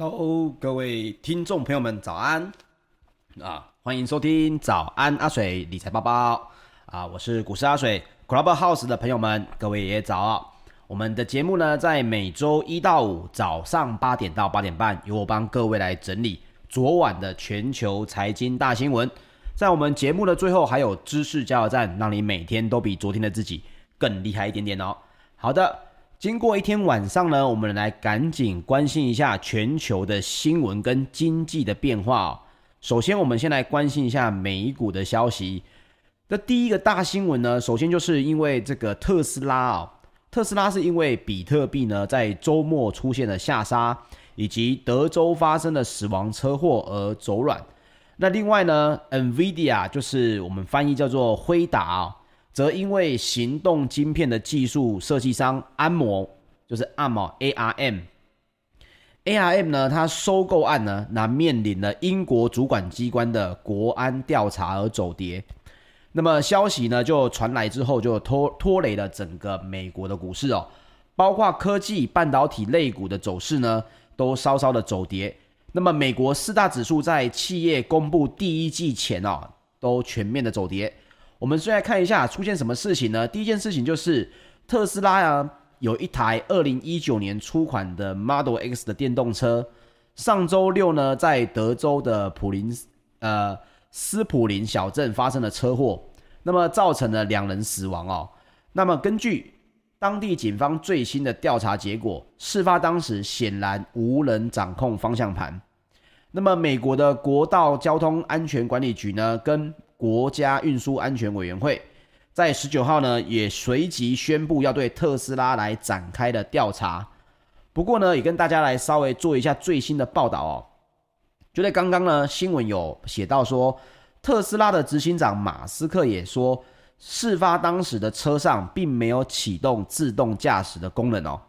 Hello，各位听众朋友们，早安啊！欢迎收听早安阿水理财报报啊！我是股市阿水 Clubhouse 的朋友们，各位也早。我们的节目呢，在每周一到五早上八点到八点半，由我帮各位来整理昨晚的全球财经大新闻。在我们节目的最后，还有知识加油站，让你每天都比昨天的自己更厉害一点点哦。好的。经过一天晚上呢，我们来赶紧关心一下全球的新闻跟经济的变化哦。首先，我们先来关心一下美股的消息。那第一个大新闻呢，首先就是因为这个特斯拉哦，特斯拉是因为比特币呢在周末出现了下杀，以及德州发生了死亡车祸而走软。那另外呢，NVIDIA 就是我们翻译叫做辉达哦。则因为行动晶片的技术设计商安摩，就是 ARM，ARM，ARM 呢，它收购案呢，那面临了英国主管机关的国安调查而走跌。那么消息呢就传来之后，就拖拖累了整个美国的股市哦，包括科技半导体类股的走势呢，都稍稍的走跌。那么美国四大指数在企业公布第一季前哦，都全面的走跌。我们先来看一下出现什么事情呢？第一件事情就是特斯拉啊，有一台二零一九年出款的 Model X 的电动车，上周六呢，在德州的普林呃斯普林小镇发生了车祸，那么造成了两人死亡哦。那么根据当地警方最新的调查结果，事发当时显然无人掌控方向盘。那么美国的国道交通安全管理局呢，跟国家运输安全委员会在十九号呢，也随即宣布要对特斯拉来展开的调查。不过呢，也跟大家来稍微做一下最新的报道哦。就在刚刚呢，新闻有写到说，特斯拉的执行长马斯克也说，事发当时的车上并没有启动自动驾驶的功能哦。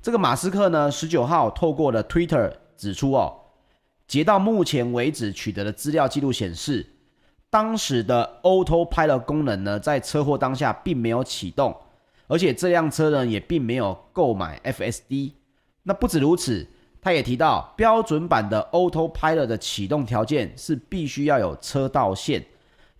这个马斯克呢，十九号透过了 Twitter 指出哦，截到目前为止取得的资料记录显示。当时的 Autopilot 功能呢，在车祸当下并没有启动，而且这辆车呢也并没有购买 FSD。那不止如此，他也提到标准版的 Autopilot 的启动条件是必须要有车道线，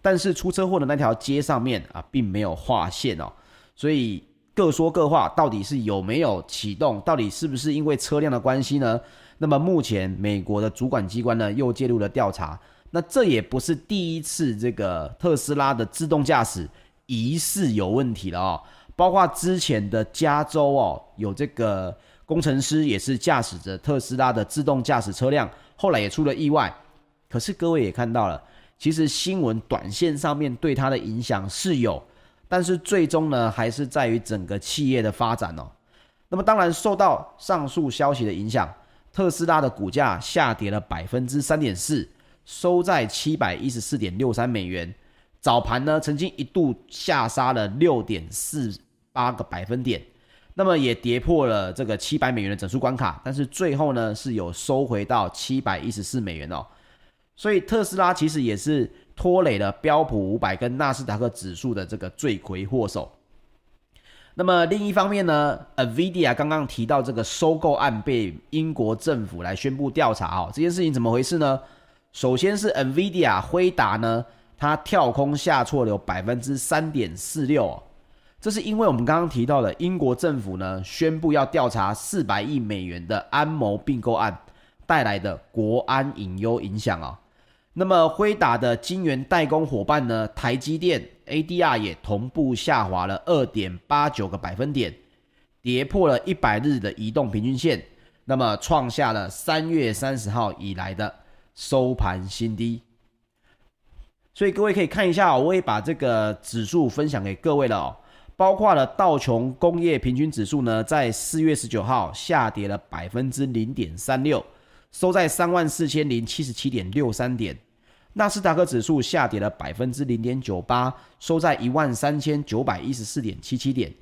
但是出车祸的那条街上面啊并没有画线哦，所以各说各话，到底是有没有启动，到底是不是因为车辆的关系呢？那么目前美国的主管机关呢又介入了调查。那这也不是第一次，这个特斯拉的自动驾驶疑似有问题了哦，包括之前的加州哦，有这个工程师也是驾驶着特斯拉的自动驾驶车辆，后来也出了意外。可是各位也看到了，其实新闻短线上面对它的影响是有，但是最终呢，还是在于整个企业的发展哦。那么当然受到上述消息的影响，特斯拉的股价下跌了百分之三点四。收在七百一十四点六三美元，早盘呢曾经一度下杀了六点四八个百分点，那么也跌破了这个七百美元的整数关卡，但是最后呢是有收回到七百一十四美元哦，所以特斯拉其实也是拖累了标普五百跟纳斯达克指数的这个罪魁祸首。那么另一方面呢，NVIDIA 刚刚提到这个收购案被英国政府来宣布调查哦，这件事情怎么回事呢？首先是 NVIDIA 辉达呢，它跳空下挫了有百分之三点四六，这是因为我们刚刚提到的英国政府呢宣布要调查四百亿美元的安谋并购案带来的国安隐忧影响啊。那么辉达的晶圆代工伙伴呢，台积电 ADR 也同步下滑了二点八九个百分点，跌破了一百日的移动平均线，那么创下了三月三十号以来的。收盘新低，所以各位可以看一下，我也把这个指数分享给各位了哦，包括了道琼工业平均指数呢，在四月十九号下跌了百分之零点三六，收在三万四千零七十七点六三点，纳斯达克指数下跌了百分之零点九八，收在一万三千九百一十四点七七点，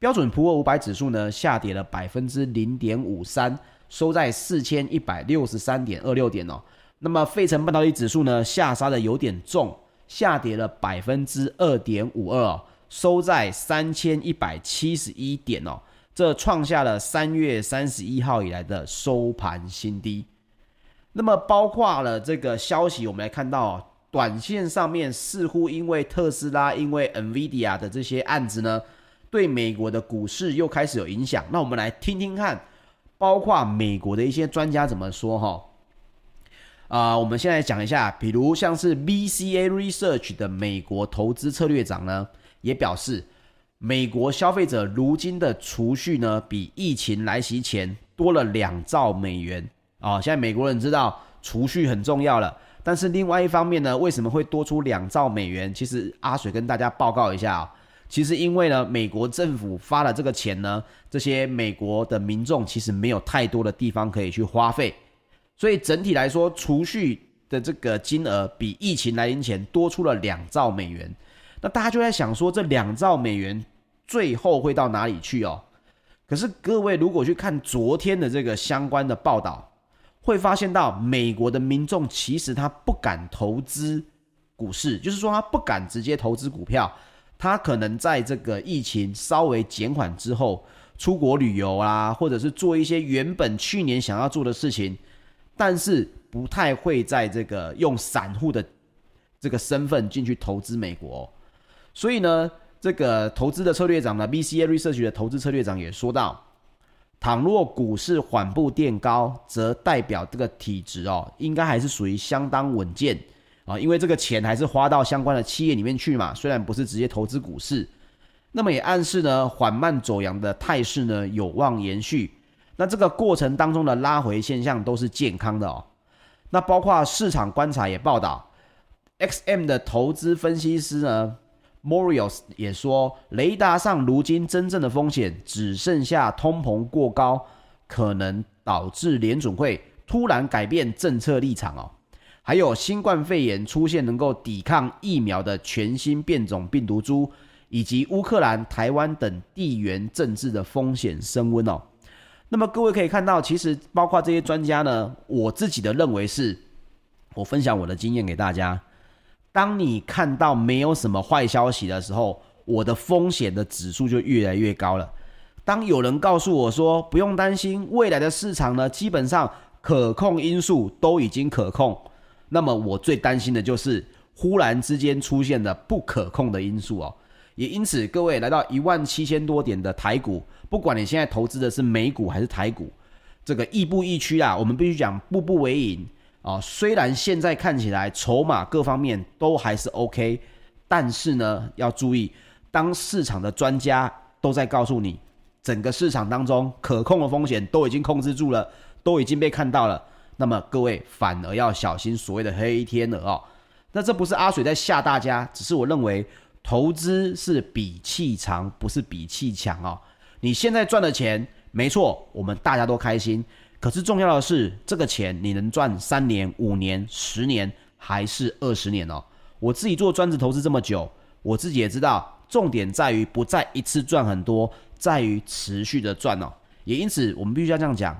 标准普尔五百指数呢，下跌了百分之零点五三，收在四千一百六十三点二六点哦。那么，费城半导体指数呢，下杀的有点重，下跌了百分之二点五二，收在三千一百七十一点哦，这创下了三月三十一号以来的收盘新低。那么包括了这个消息，我们来看到，短线上面似乎因为特斯拉、因为 NVIDIA 的这些案子呢，对美国的股市又开始有影响。那我们来听听看，包括美国的一些专家怎么说哈。啊、我们现在讲一下，比如像是 BCA Research 的美国投资策略长呢，也表示，美国消费者如今的储蓄呢，比疫情来袭前多了两兆美元。啊、现在美国人知道储蓄很重要了，但是另外一方面呢，为什么会多出两兆美元？其实阿水跟大家报告一下啊、其实因为呢，美国政府发了这个钱呢，这些美国的民众其实没有太多的地方可以去花费，所以整体来说，储蓄的这个金额比疫情来临前多出了两兆美元。那大家就在想说，这两兆美元最后会到哪里去哦？可是各位如果去看昨天的这个相关的报道。会发现到美国的民众其实他不敢投资股市，就是说他不敢直接投资股票，他可能在这个疫情稍微减缓之后，出国旅游啊，或者是做一些原本去年想要做的事情，但是不太会在这个用散户的这个身份进去投资美国。所以呢，这个投资的策略长呢，BCA Research 的投资策略长也说到。倘若股市缓步垫高，则代表这个体值哦，应该还是属于相当稳健啊，因为这个钱还是花到相关的企业里面去嘛，虽然不是直接投资股市，那么也暗示呢，缓慢走阳的态势呢有望延续。那这个过程当中的拉回现象都是健康的哦。那包括市场观察也报道，XM 的投资分析师呢。Morios 也说，雷达上如今真正的风险只剩下通膨过高，可能导致联准会突然改变政策立场哦。还有新冠肺炎出现能够抵抗疫苗的全新变种病毒株，以及乌克兰、台湾等地缘政治的风险升温哦。那么各位可以看到，其实包括这些专家呢，我自己的认为是，我分享我的经验给大家。当你看到没有什么坏消息的时候，我的风险的指数就越来越高了。当有人告诉我说不用担心，未来的市场呢，基本上可控因素都已经可控，那么我最担心的就是忽然之间出现的不可控的因素哦。也因此，各位来到一万七千多点的台股，不管你现在投资的是美股还是台股，这个亦步亦趋啊，我们必须讲步步为营。啊，虽然现在看起来筹码各方面都还是 OK，但是呢，要注意，当市场的专家都在告诉你，整个市场当中可控的风险都已经控制住了，都已经被看到了，那么各位反而要小心所谓的黑天鹅哦。那这不是阿水在吓大家，只是我认为投资是比气长，不是比气强哦。你现在赚的钱，没错，我们大家都开心。可是重要的是，这个钱你能赚三年、五年、十年，还是二十年哦？我自己做专职投资这么久，我自己也知道，重点在于不在一次赚很多，在于持续的赚哦。也因此，我们必须要这样讲，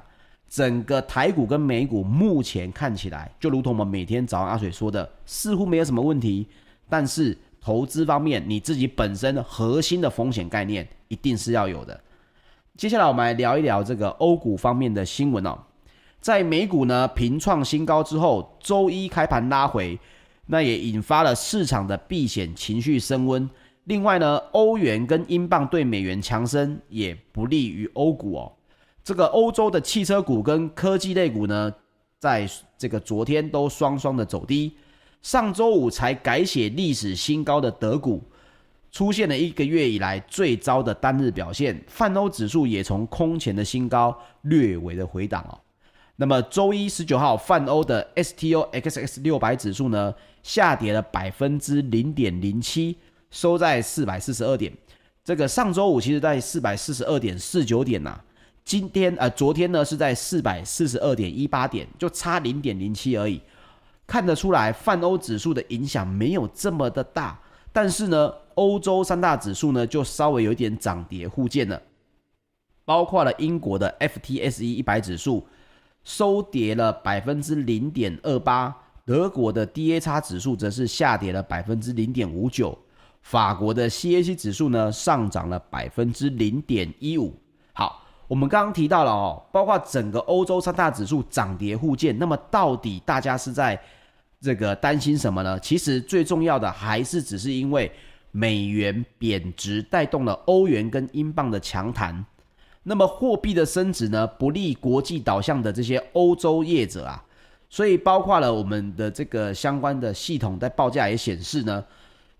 整个台股跟美股目前看起来，就如同我们每天早上阿水说的，似乎没有什么问题。但是投资方面，你自己本身核心的风险概念一定是要有的。接下来我们来聊一聊这个欧股方面的新闻哦。在美股呢平创新高之后，周一开盘拉回，那也引发了市场的避险情绪升温。另外呢，欧元跟英镑对美元强升，也不利于欧股哦。这个欧洲的汽车股跟科技类股呢，在这个昨天都双双的走低。上周五才改写历史新高的德股。出现了一个月以来最糟的单日表现，泛欧指数也从空前的新高略微的回档哦。那么周一十九号，泛欧的 STOXX 六百指数呢，下跌了百分之零点零七，收在四百四十二点。这个上周五其实在四百四十二点四九点呐、啊，今天呃昨天呢是在四百四十二点一八点，就差零点零七而已。看得出来，泛欧指数的影响没有这么的大。但是呢，欧洲三大指数呢就稍微有点涨跌互见了，包括了英国的 FTSE 一百指数收跌了百分之零点二八，德国的 DAX 指数则是下跌了百分之零点五九，法国的 CAC 指数呢上涨了百分之零点一五。我们刚刚提到了哦，包括整个欧洲三大指数涨跌互见，那么到底大家是在这个担心什么呢？其实最重要的还是只是因为美元贬值带动了欧元跟英镑的强弹，那么货币的升值呢，不利国际导向的这些欧洲业者啊，所以包括了我们的这个相关的系统在报价也显示呢，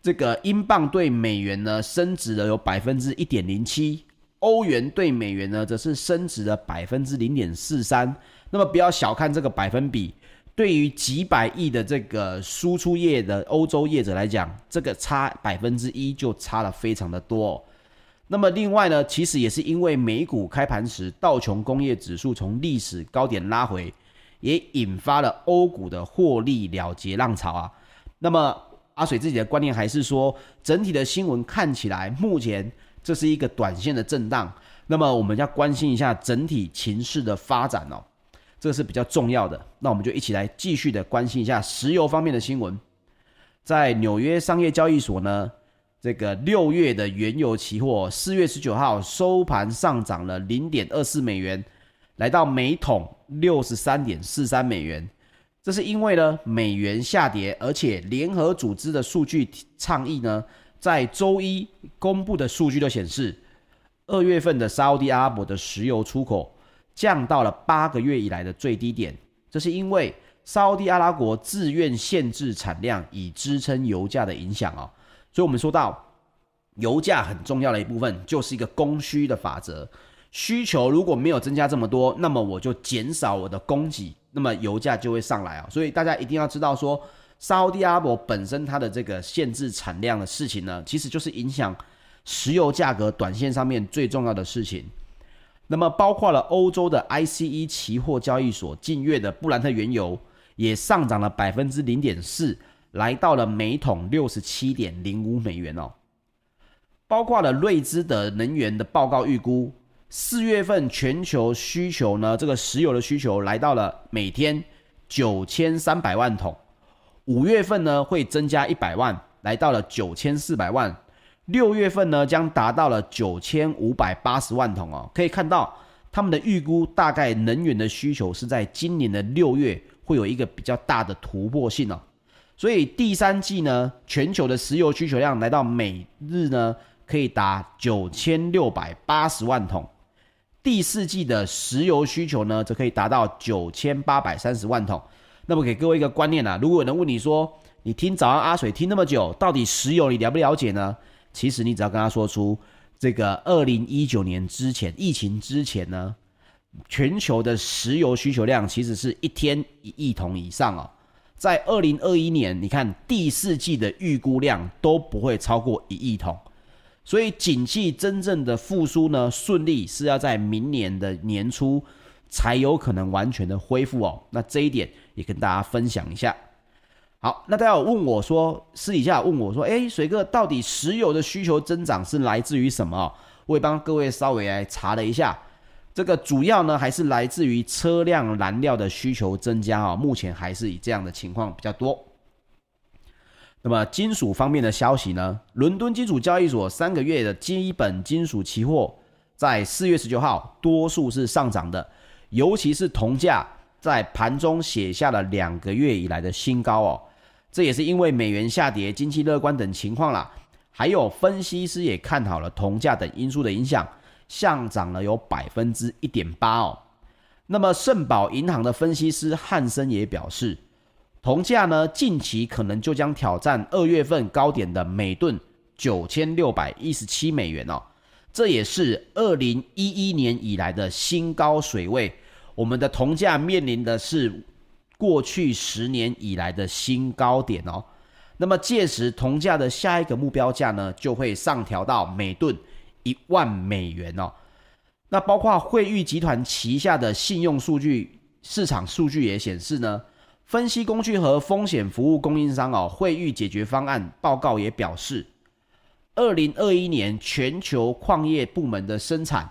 这个英镑对美元呢升值了有百分之一点零七。欧元对美元呢，则是升值了百分之零点四三。那么不要小看这个百分比，对于几百亿的这个输出业的欧洲业者来讲，这个差百分之一就差了非常的多。那么另外呢，其实也是因为美股开盘时道琼工业指数从历史高点拉回，也引发了欧股的获利了结浪潮啊。那么阿水自己的观念还是说，整体的新闻看起来目前。这是一个短线的震荡，那么我们要关心一下整体情势的发展哦，这是比较重要的。那我们就一起来继续的关心一下石油方面的新闻。在纽约商业交易所呢，这个六月的原油期货四月十九号收盘上涨了零点二四美元，来到每桶六十三点四三美元。这是因为呢美元下跌，而且联合组织的数据倡议呢。在周一公布的数据都显示，二月份的沙乌地阿拉伯的石油出口降到了八个月以来的最低点。这是因为沙乌地阿拉伯自愿限制产量，以支撑油价的影响哦。所以，我们说到油价很重要的一部分，就是一个供需的法则。需求如果没有增加这么多，那么我就减少我的供给，那么油价就会上来啊。所以，大家一定要知道说。沙乌地阿拉伯本身它的这个限制产量的事情呢，其实就是影响石油价格短线上面最重要的事情。那么包括了欧洲的 ICE 期货交易所近月的布兰特原油也上涨了百分之零点四，来到了每桶六十七点零五美元哦。包括了瑞兹的能源的报告预估，四月份全球需求呢，这个石油的需求来到了每天九千三百万桶。五月份呢会增加一百万，来到了九千四百万。六月份呢将达到了九千五百八十万桶哦。可以看到他们的预估，大概能源的需求是在今年的六月会有一个比较大的突破性哦。所以第三季呢，全球的石油需求量来到每日呢可以达九千六百八十万桶。第四季的石油需求呢则可以达到九千八百三十万桶。那么给各位一个观念啊，如果有人问你说，你听早安阿水听那么久，到底石油你了不了解呢？其实你只要跟他说出这个二零一九年之前，疫情之前呢，全球的石油需求量其实是一天一亿桶以上哦。在二零二一年，你看第四季的预估量都不会超过一亿桶，所以景气真正的复苏呢，顺利是要在明年的年初才有可能完全的恢复哦。那这一点。也跟大家分享一下。好，那大家有问我说，私底下问我说，诶，水哥，到底石油的需求增长是来自于什么？我也帮各位稍微来查了一下，这个主要呢还是来自于车辆燃料的需求增加啊。目前还是以这样的情况比较多。那么金属方面的消息呢？伦敦金属交易所三个月的基本金属期货在四月十九号多数是上涨的，尤其是铜价。在盘中写下了两个月以来的新高哦，这也是因为美元下跌、经济乐观等情况啦，还有分析师也看好了铜价等因素的影响，上涨了有百分之一点八哦。那么圣保银行的分析师汉森也表示，铜价呢近期可能就将挑战二月份高点的每吨九千六百一十七美元哦，这也是二零一一年以来的新高水位。我们的铜价面临的是过去十年以来的新高点哦，那么届时铜价的下一个目标价呢，就会上调到每吨一万美元哦。那包括惠誉集团旗下的信用数据市场数据也显示呢，分析工具和风险服务供应商哦，惠誉解决方案报告也表示，二零二一年全球矿业部门的生产。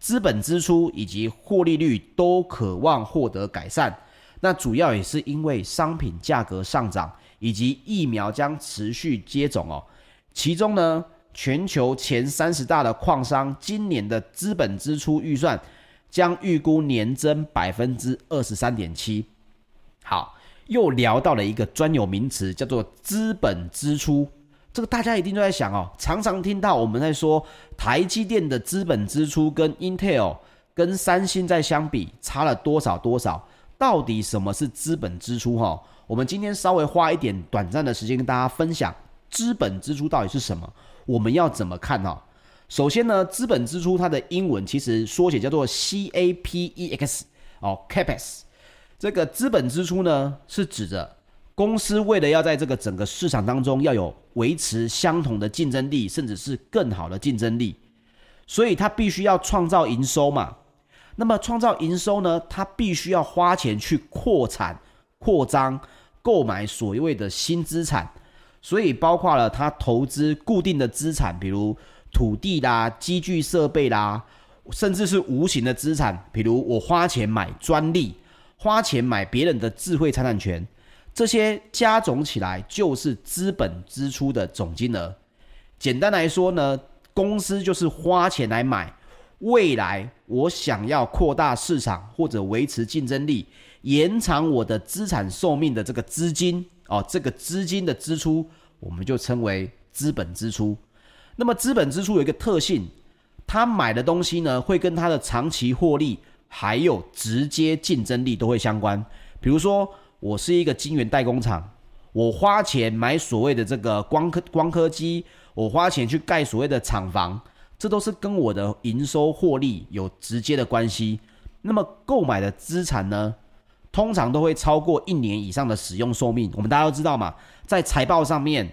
资本支出以及获利率都渴望获得改善，那主要也是因为商品价格上涨以及疫苗将持续接种哦。其中呢，全球前三十大的矿商今年的资本支出预算将预估年增百分之二十三点七。好，又聊到了一个专有名词，叫做资本支出。这个大家一定都在想哦，常常听到我们在说台积电的资本支出跟 Intel、跟三星在相比差了多少多少？到底什么是资本支出？哈，我们今天稍微花一点短暂的时间跟大家分享资本支出到底是什么，我们要怎么看呢？首先呢，资本支出它的英文其实缩写叫做 CAPEX 哦，CAPEX。这个资本支出呢，是指着公司为了要在这个整个市场当中要有维持相同的竞争力，甚至是更好的竞争力，所以它必须要创造营收嘛。那么创造营收呢，它必须要花钱去扩产、扩张、购买所谓的新资产，所以包括了它投资固定的资产，比如土地啦、机具设备啦，甚至是无形的资产，比如我花钱买专利。花钱买别人的智慧财产权，这些加总起来就是资本支出的总金额。简单来说呢，公司就是花钱来买未来我想要扩大市场或者维持竞争力、延长我的资产寿命的这个资金哦，这个资金的支出我们就称为资本支出。那么资本支出有一个特性，他买的东西呢会跟他的长期获利。还有直接竞争力都会相关，比如说我是一个晶圆代工厂，我花钱买所谓的这个光刻光刻机，我花钱去盖所谓的厂房，这都是跟我的营收获利有直接的关系。那么购买的资产呢，通常都会超过一年以上的使用寿命。我们大家都知道嘛，在财报上面，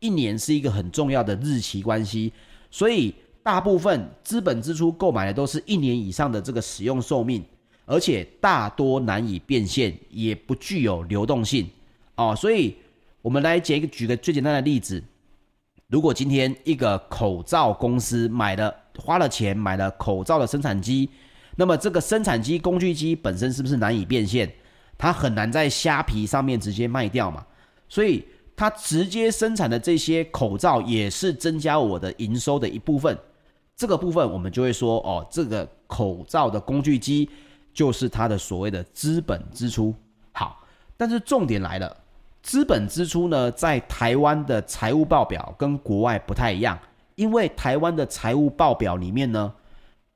一年是一个很重要的日期关系，所以。大部分资本支出购买的都是一年以上的这个使用寿命，而且大多难以变现，也不具有流动性哦。所以，我们来举一个举个最简单的例子：如果今天一个口罩公司买了花了钱买了口罩的生产机，那么这个生产机工具机本身是不是难以变现？它很难在虾皮上面直接卖掉嘛？所以，它直接生产的这些口罩也是增加我的营收的一部分。这个部分我们就会说，哦，这个口罩的工具机就是它的所谓的资本支出。好，但是重点来了，资本支出呢，在台湾的财务报表跟国外不太一样，因为台湾的财务报表里面呢，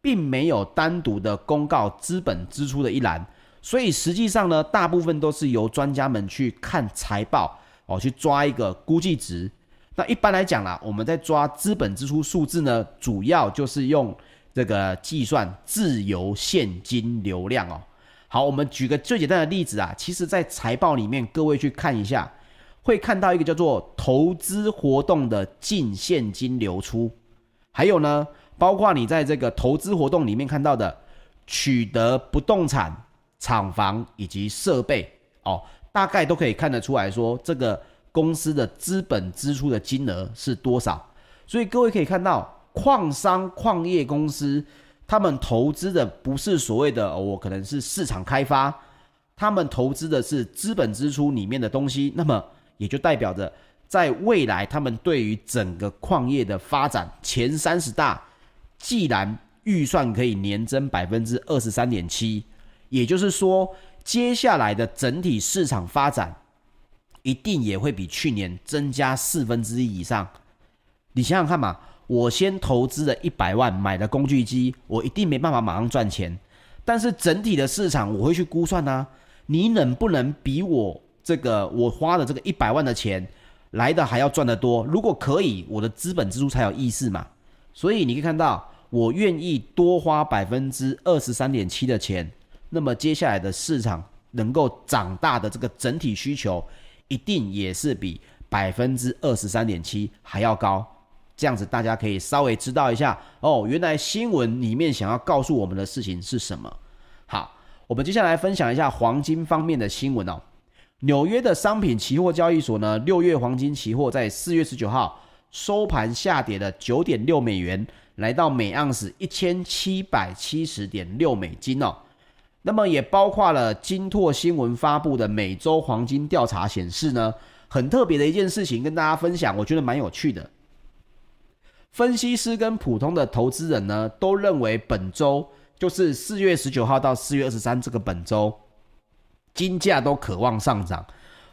并没有单独的公告资本支出的一栏，所以实际上呢，大部分都是由专家们去看财报，哦，去抓一个估计值。那一般来讲啦，我们在抓资本支出数字呢，主要就是用这个计算自由现金流量哦。好，我们举个最简单的例子啊，其实，在财报里面，各位去看一下，会看到一个叫做投资活动的净现金流出，还有呢，包括你在这个投资活动里面看到的取得不动产、厂房以及设备哦，大概都可以看得出来说这个。公司的资本支出的金额是多少？所以各位可以看到，矿商、矿业公司，他们投资的不是所谓的我可能是市场开发，他们投资的是资本支出里面的东西。那么也就代表着，在未来他们对于整个矿业的发展，前三十大既然预算可以年增百分之二十三点七，也就是说，接下来的整体市场发展。一定也会比去年增加四分之一以上。你想想看嘛，我先投资了一百万买了工具机，我一定没办法马上赚钱。但是整体的市场我会去估算啊，你能不能比我这个我花的这个一百万的钱来的还要赚得多？如果可以，我的资本支出才有意思嘛。所以你可以看到，我愿意多花百分之二十三点七的钱，那么接下来的市场能够长大的这个整体需求。一定也是比百分之二十三点七还要高，这样子大家可以稍微知道一下哦。原来新闻里面想要告诉我们的事情是什么？好，我们接下来分享一下黄金方面的新闻哦。纽约的商品期货交易所呢，六月黄金期货在四月十九号收盘下跌了九点六美元，来到每盎司一千七百七十点六美金哦。那么也包括了金拓新闻发布的每周黄金调查显示呢，很特别的一件事情跟大家分享，我觉得蛮有趣的。分析师跟普通的投资人呢，都认为本周就是四月十九号到四月二十三这个本周，金价都渴望上涨。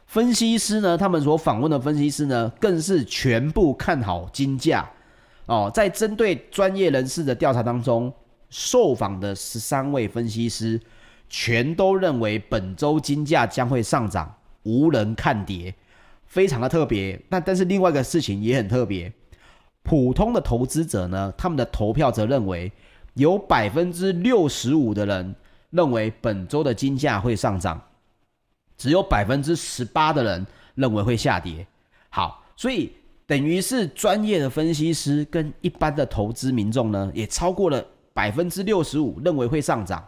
分析师呢，他们所访问的分析师呢，更是全部看好金价。哦，在针对专业人士的调查当中，受访的十三位分析师全都认为本周金价将会上涨，无人看跌，非常的特别。那但是另外一个事情也很特别。普通的投资者呢，他们的投票则认为有百分之六十五的人认为本周的金价会上涨，只有百分之十八的人认为会下跌。好，所以等于是专业的分析师跟一般的投资民众呢，也超过了百分之六十五认为会上涨。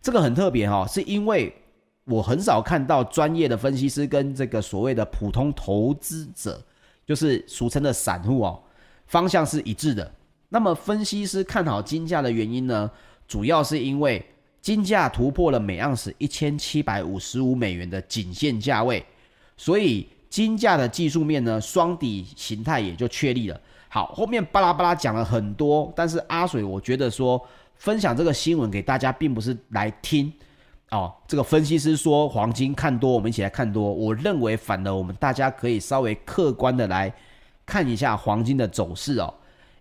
这个很特别哈，是因为我很少看到专业的分析师跟这个所谓的普通投资者，就是俗称的散户哦。方向是一致的。那么，分析师看好金价的原因呢？主要是因为金价突破了每盎司一千七百五十五美元的颈线价位，所以金价的技术面呢，双底形态也就确立了。好，后面巴拉巴拉讲了很多，但是阿水我觉得说分享这个新闻给大家，并不是来听哦。这个分析师说黄金看多，我们一起来看多。我认为反而我们大家可以稍微客观的来。看一下黄金的走势哦，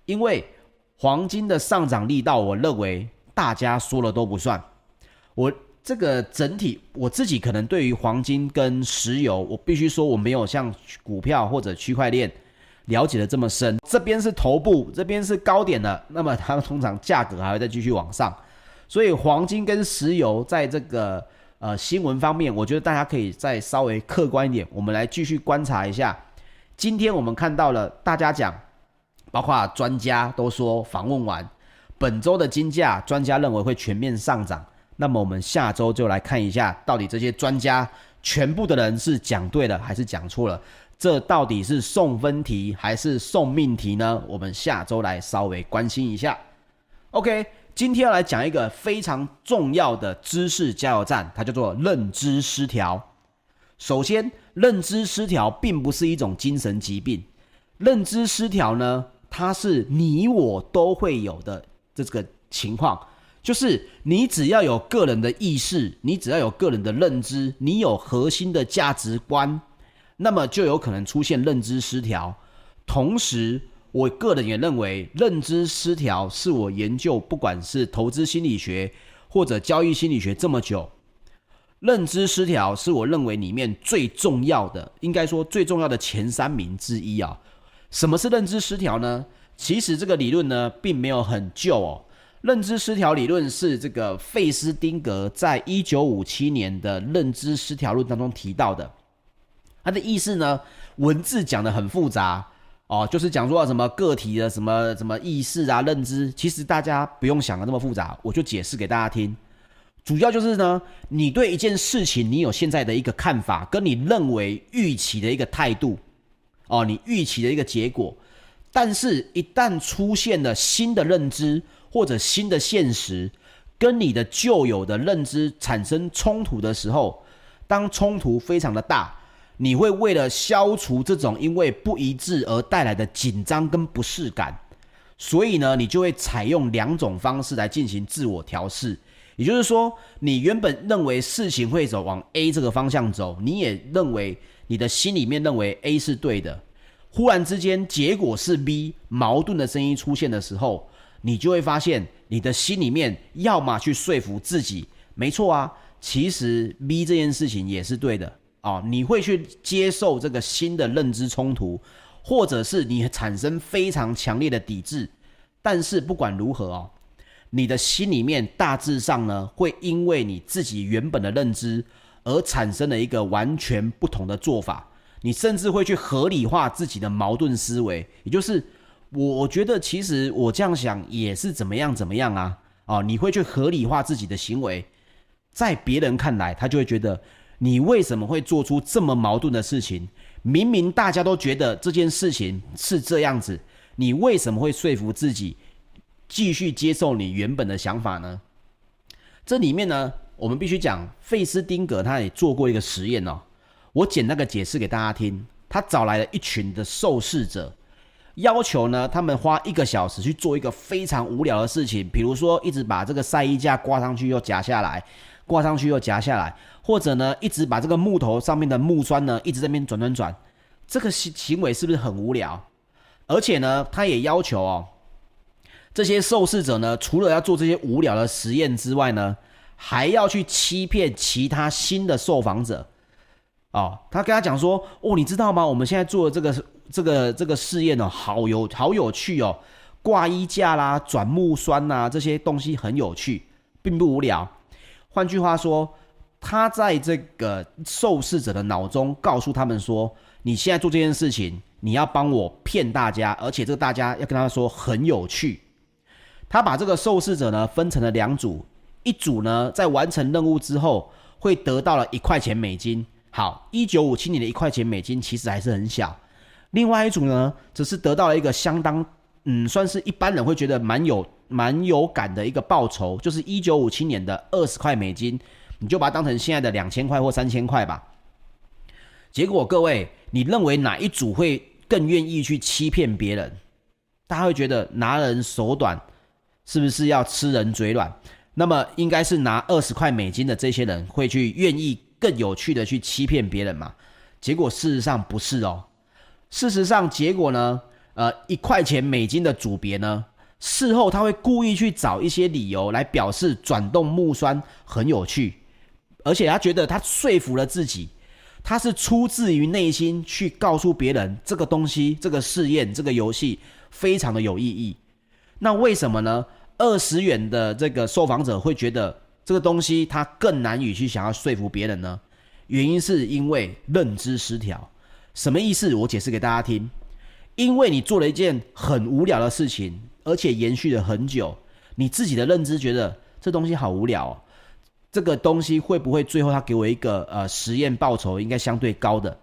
因为黄金的上涨力道，我认为大家说了都不算。我这个整体我自己可能对于黄金跟石油，我必须说我没有像股票或者区块链了解的这么深。这边是头部，这边是高点的，那么它通常价格还会再继续往上。所以黄金跟石油在这个呃新闻方面，我觉得大家可以再稍微客观一点，我们来继续观察一下。今天我们看到了，大家讲，包括专家都说，访问完本周的金价，专家认为会全面上涨。那么我们下周就来看一下，到底这些专家全部的人是讲对了还是讲错了？这到底是送分题还是送命题呢？我们下周来稍微关心一下。OK，今天要来讲一个非常重要的知识加油站，它叫做认知失调。首先，认知失调并不是一种精神疾病。认知失调呢，它是你我都会有的这个情况，就是你只要有个人的意识，你只要有个人的认知，你有核心的价值观，那么就有可能出现认知失调。同时，我个人也认为，认知失调是我研究不管是投资心理学或者交易心理学这么久。认知失调是我认为里面最重要的，应该说最重要的前三名之一啊。什么是认知失调呢？其实这个理论呢，并没有很旧哦。认知失调理论是这个费斯汀格在一九五七年的认知失调论当中提到的。它的意思呢，文字讲得很复杂哦，就是讲说什么个体的什么什么意识啊、认知，其实大家不用想的那么复杂，我就解释给大家听。主要就是呢，你对一件事情，你有现在的一个看法，跟你认为预期的一个态度，哦，你预期的一个结果，但是，一旦出现了新的认知或者新的现实，跟你的旧有的认知产生冲突的时候，当冲突非常的大，你会为了消除这种因为不一致而带来的紧张跟不适感，所以呢，你就会采用两种方式来进行自我调试。也就是说，你原本认为事情会走往 A 这个方向走，你也认为你的心里面认为 A 是对的，忽然之间结果是 B，矛盾的声音出现的时候，你就会发现你的心里面要么去说服自己，没错啊，其实 B 这件事情也是对的哦，你会去接受这个新的认知冲突，或者是你产生非常强烈的抵制，但是不管如何哦。你的心里面大致上呢，会因为你自己原本的认知而产生了一个完全不同的做法。你甚至会去合理化自己的矛盾思维，也就是我觉得其实我这样想也是怎么样怎么样啊？哦，你会去合理化自己的行为，在别人看来，他就会觉得你为什么会做出这么矛盾的事情？明明大家都觉得这件事情是这样子，你为什么会说服自己？继续接受你原本的想法呢？这里面呢，我们必须讲，费斯汀格他也做过一个实验哦。我简单的解释给大家听。他找来了一群的受试者，要求呢他们花一个小时去做一个非常无聊的事情，比如说一直把这个晒衣架挂上去又夹下来，挂上去又夹下来，或者呢一直把这个木头上面的木栓呢一直在那边转转转，这个行行为是不是很无聊？而且呢，他也要求哦，这些受试者呢，除了要做这些无聊的实验之外呢，还要去欺骗其他新的受访者。哦，他跟他讲说，哦，你知道吗？我们现在做的这个这个这个试验哦，好有好有趣哦，挂衣架啦、转木栓呐，这些东西很有趣，并不无聊。换句话说，他在这个受试者的脑中告诉他们说，你现在做这件事情。你要帮我骗大家，而且这个大家要跟他说很有趣。他把这个受试者呢分成了两组，一组呢在完成任务之后会得到了一块钱美金。好，一九五七年的一块钱美金其实还是很小。另外一组呢，只是得到了一个相当嗯，算是一般人会觉得蛮有蛮有感的一个报酬，就是一九五七年的二十块美金，你就把它当成现在的两千块或三千块吧。结果各位，你认为哪一组会？更愿意去欺骗别人，大家会觉得拿人手短，是不是要吃人嘴软？那么应该是拿二十块美金的这些人会去愿意更有趣的去欺骗别人嘛？结果事实上不是哦。事实上结果呢？呃，一块钱美金的组别呢，事后他会故意去找一些理由来表示转动木栓很有趣，而且他觉得他说服了自己。他是出自于内心去告诉别人这个东西、这个试验、这个游戏非常的有意义。那为什么呢？二十元的这个受访者会觉得这个东西他更难以去想要说服别人呢？原因是因为认知失调。什么意思？我解释给大家听。因为你做了一件很无聊的事情，而且延续了很久，你自己的认知觉得这东西好无聊。这个东西会不会最后他给我一个呃实验报酬应该相对高的？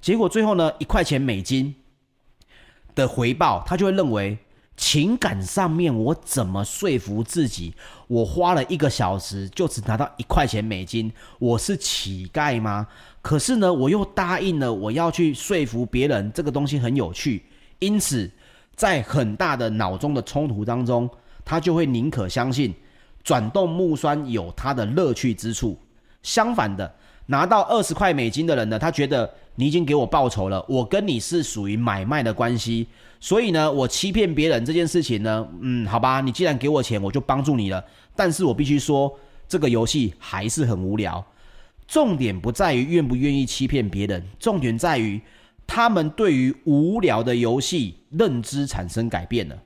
结果最后呢，一块钱美金的回报，他就会认为情感上面我怎么说服自己？我花了一个小时就只拿到一块钱美金，我是乞丐吗？可是呢，我又答应了我要去说服别人这个东西很有趣，因此在很大的脑中的冲突当中，他就会宁可相信。转动木栓有它的乐趣之处。相反的，拿到二十块美金的人呢，他觉得你已经给我报酬了，我跟你是属于买卖的关系，所以呢，我欺骗别人这件事情呢，嗯，好吧，你既然给我钱，我就帮助你了。但是我必须说，这个游戏还是很无聊。重点不在于愿不愿意欺骗别人，重点在于他们对于无聊的游戏认知产生改变了。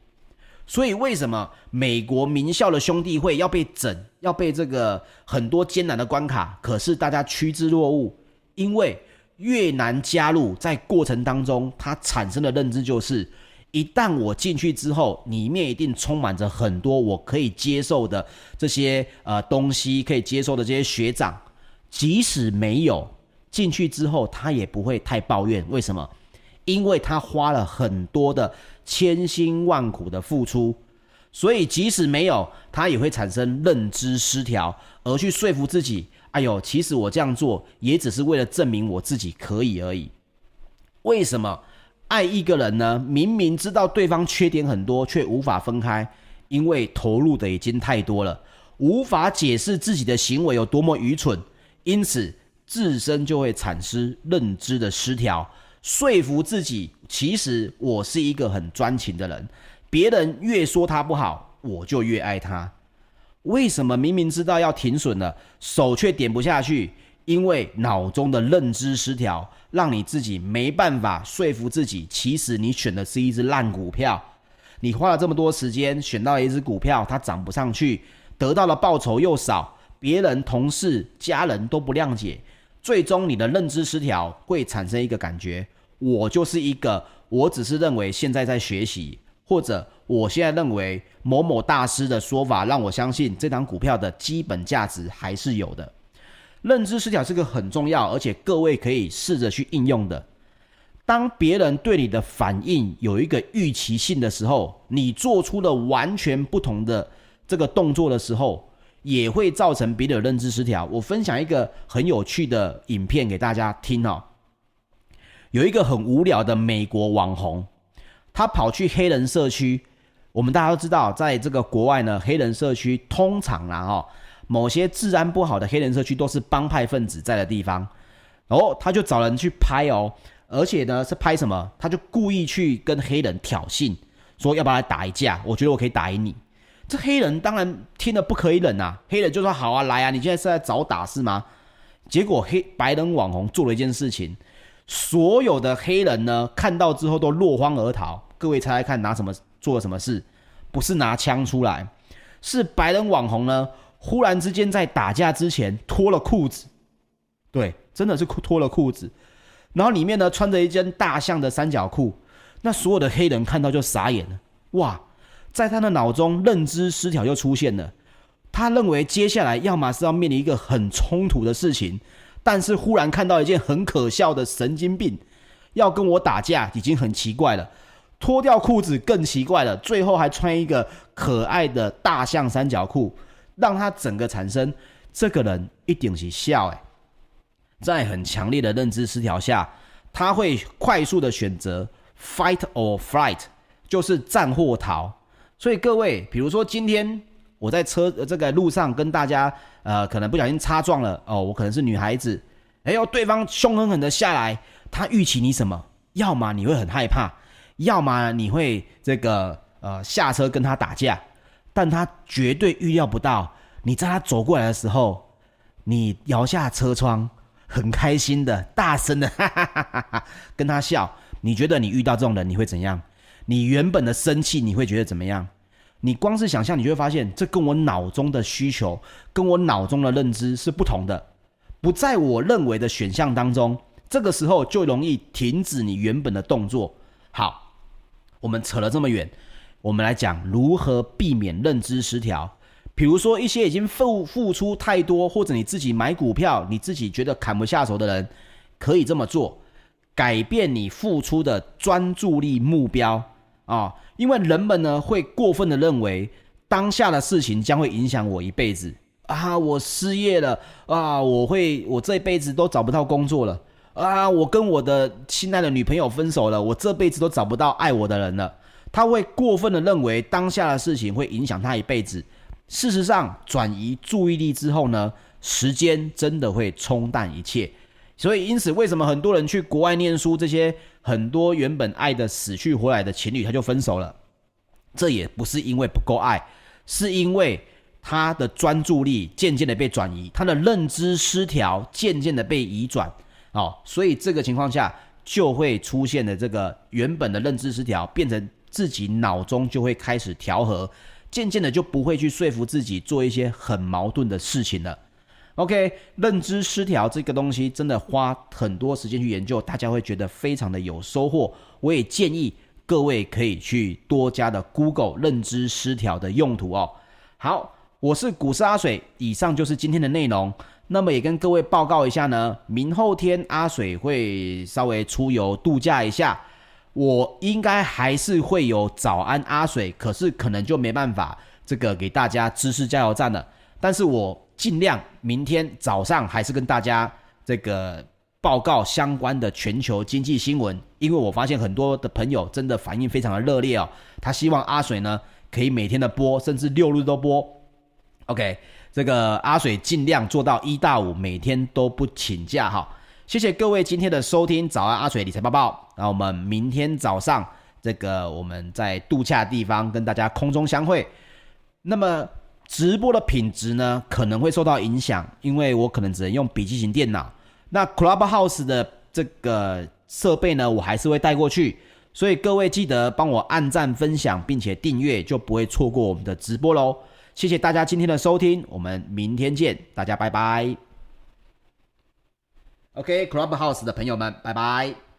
所以，为什么美国名校的兄弟会要被整，要被这个很多艰难的关卡？可是大家趋之若鹜，因为越难加入，在过程当中，它产生的认知就是，一旦我进去之后，里面一定充满着很多我可以接受的这些呃东西，可以接受的这些学长，即使没有进去之后，他也不会太抱怨。为什么？因为他花了很多的。千辛万苦的付出，所以即使没有，他也会产生认知失调，而去说服自己：哎呦，其实我这样做也只是为了证明我自己可以而已。为什么爱一个人呢？明明知道对方缺点很多，却无法分开，因为投入的已经太多了，无法解释自己的行为有多么愚蠢，因此自身就会产生认知的失调。说服自己，其实我是一个很专情的人。别人越说他不好，我就越爱他。为什么明明知道要停损了，手却点不下去？因为脑中的认知失调，让你自己没办法说服自己。其实你选的是一只烂股票，你花了这么多时间选到一只股票，它涨不上去，得到的报酬又少，别人、同事、家人都不谅解。最终，你的认知失调会产生一个感觉：我就是一个，我只是认为现在在学习，或者我现在认为某某大师的说法让我相信这档股票的基本价值还是有的。认知失调是个很重要，而且各位可以试着去应用的。当别人对你的反应有一个预期性的时候，你做出了完全不同的这个动作的时候。也会造成别的认知失调。我分享一个很有趣的影片给大家听哦。有一个很无聊的美国网红，他跑去黑人社区。我们大家都知道，在这个国外呢，黑人社区通常啦哈，某些治安不好的黑人社区都是帮派分子在的地方。哦，他就找人去拍哦，而且呢是拍什么？他就故意去跟黑人挑衅，说要不要来打一架？我觉得我可以打赢你。这黑人当然听了不可以忍啊，黑人就说好啊，来啊，你现在是在找打是吗？结果黑白人网红做了一件事情，所有的黑人呢看到之后都落荒而逃。各位猜猜看，拿什么？做了什么事？不是拿枪出来，是白人网红呢，忽然之间在打架之前脱了裤子，对，真的是脱了裤子，然后里面呢穿着一件大象的三角裤，那所有的黑人看到就傻眼了，哇，在他的脑中认知失调就出现了，他认为接下来要么是要面临一个很冲突的事情，但是忽然看到一件很可笑的神经病要跟我打架，已经很奇怪了。脱掉裤子更奇怪了，最后还穿一个可爱的大象三角裤，让他整个产生这个人一定是笑哎，在很强烈的认知失调下，他会快速的选择 fight or flight，就是战或逃。所以各位，比如说今天我在车这个路上跟大家呃，可能不小心擦撞了哦，我可能是女孩子，哎呦，对方凶狠狠的下来，他预期你什么？要么你会很害怕。要么你会这个呃下车跟他打架，但他绝对预料不到你在他走过来的时候，你摇下车窗，很开心的大声的哈哈哈哈哈跟他笑。你觉得你遇到这种人你会怎样？你原本的生气你会觉得怎么样？你光是想象，你就会发现这跟我脑中的需求，跟我脑中的认知是不同的，不在我认为的选项当中。这个时候就容易停止你原本的动作。好。我们扯了这么远，我们来讲如何避免认知失调。比如说，一些已经付付出太多，或者你自己买股票，你自己觉得砍不下手的人，可以这么做：改变你付出的专注力目标啊！因为人们呢会过分的认为，当下的事情将会影响我一辈子啊！我失业了啊！我会我这辈子都找不到工作了。啊！我跟我的亲爱的女朋友分手了，我这辈子都找不到爱我的人了。他会过分的认为当下的事情会影响他一辈子。事实上，转移注意力之后呢，时间真的会冲淡一切。所以，因此，为什么很多人去国外念书，这些很多原本爱的死去活来的情侣，他就分手了？这也不是因为不够爱，是因为他的专注力渐渐的被转移，他的认知失调渐渐的被移转。哦，所以这个情况下就会出现的这个原本的认知失调，变成自己脑中就会开始调和，渐渐的就不会去说服自己做一些很矛盾的事情了。OK，认知失调这个东西真的花很多时间去研究，大家会觉得非常的有收获。我也建议各位可以去多加的 Google 认知失调的用途哦。好，我是股市阿水，以上就是今天的内容。那么也跟各位报告一下呢，明后天阿水会稍微出游度假一下，我应该还是会有早安阿水，可是可能就没办法这个给大家知识加油站了。但是我尽量明天早上还是跟大家这个报告相关的全球经济新闻，因为我发现很多的朋友真的反应非常的热烈哦，他希望阿水呢可以每天的播，甚至六日都播。OK。这个阿水尽量做到一到五每天都不请假哈，谢谢各位今天的收听，早安阿水理财报报，那我们明天早上这个我们在度假地方跟大家空中相会。那么直播的品质呢可能会受到影响，因为我可能只能用笔记型电脑。那 Clubhouse 的这个设备呢，我还是会带过去，所以各位记得帮我按赞、分享，并且订阅，就不会错过我们的直播喽。谢谢大家今天的收听，我们明天见，大家拜拜。OK，Clubhouse 的朋友们，拜拜。